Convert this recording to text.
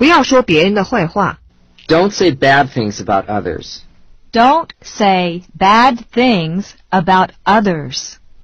不要说别人的坏话。Don't say bad things about others. Don't say bad things about others.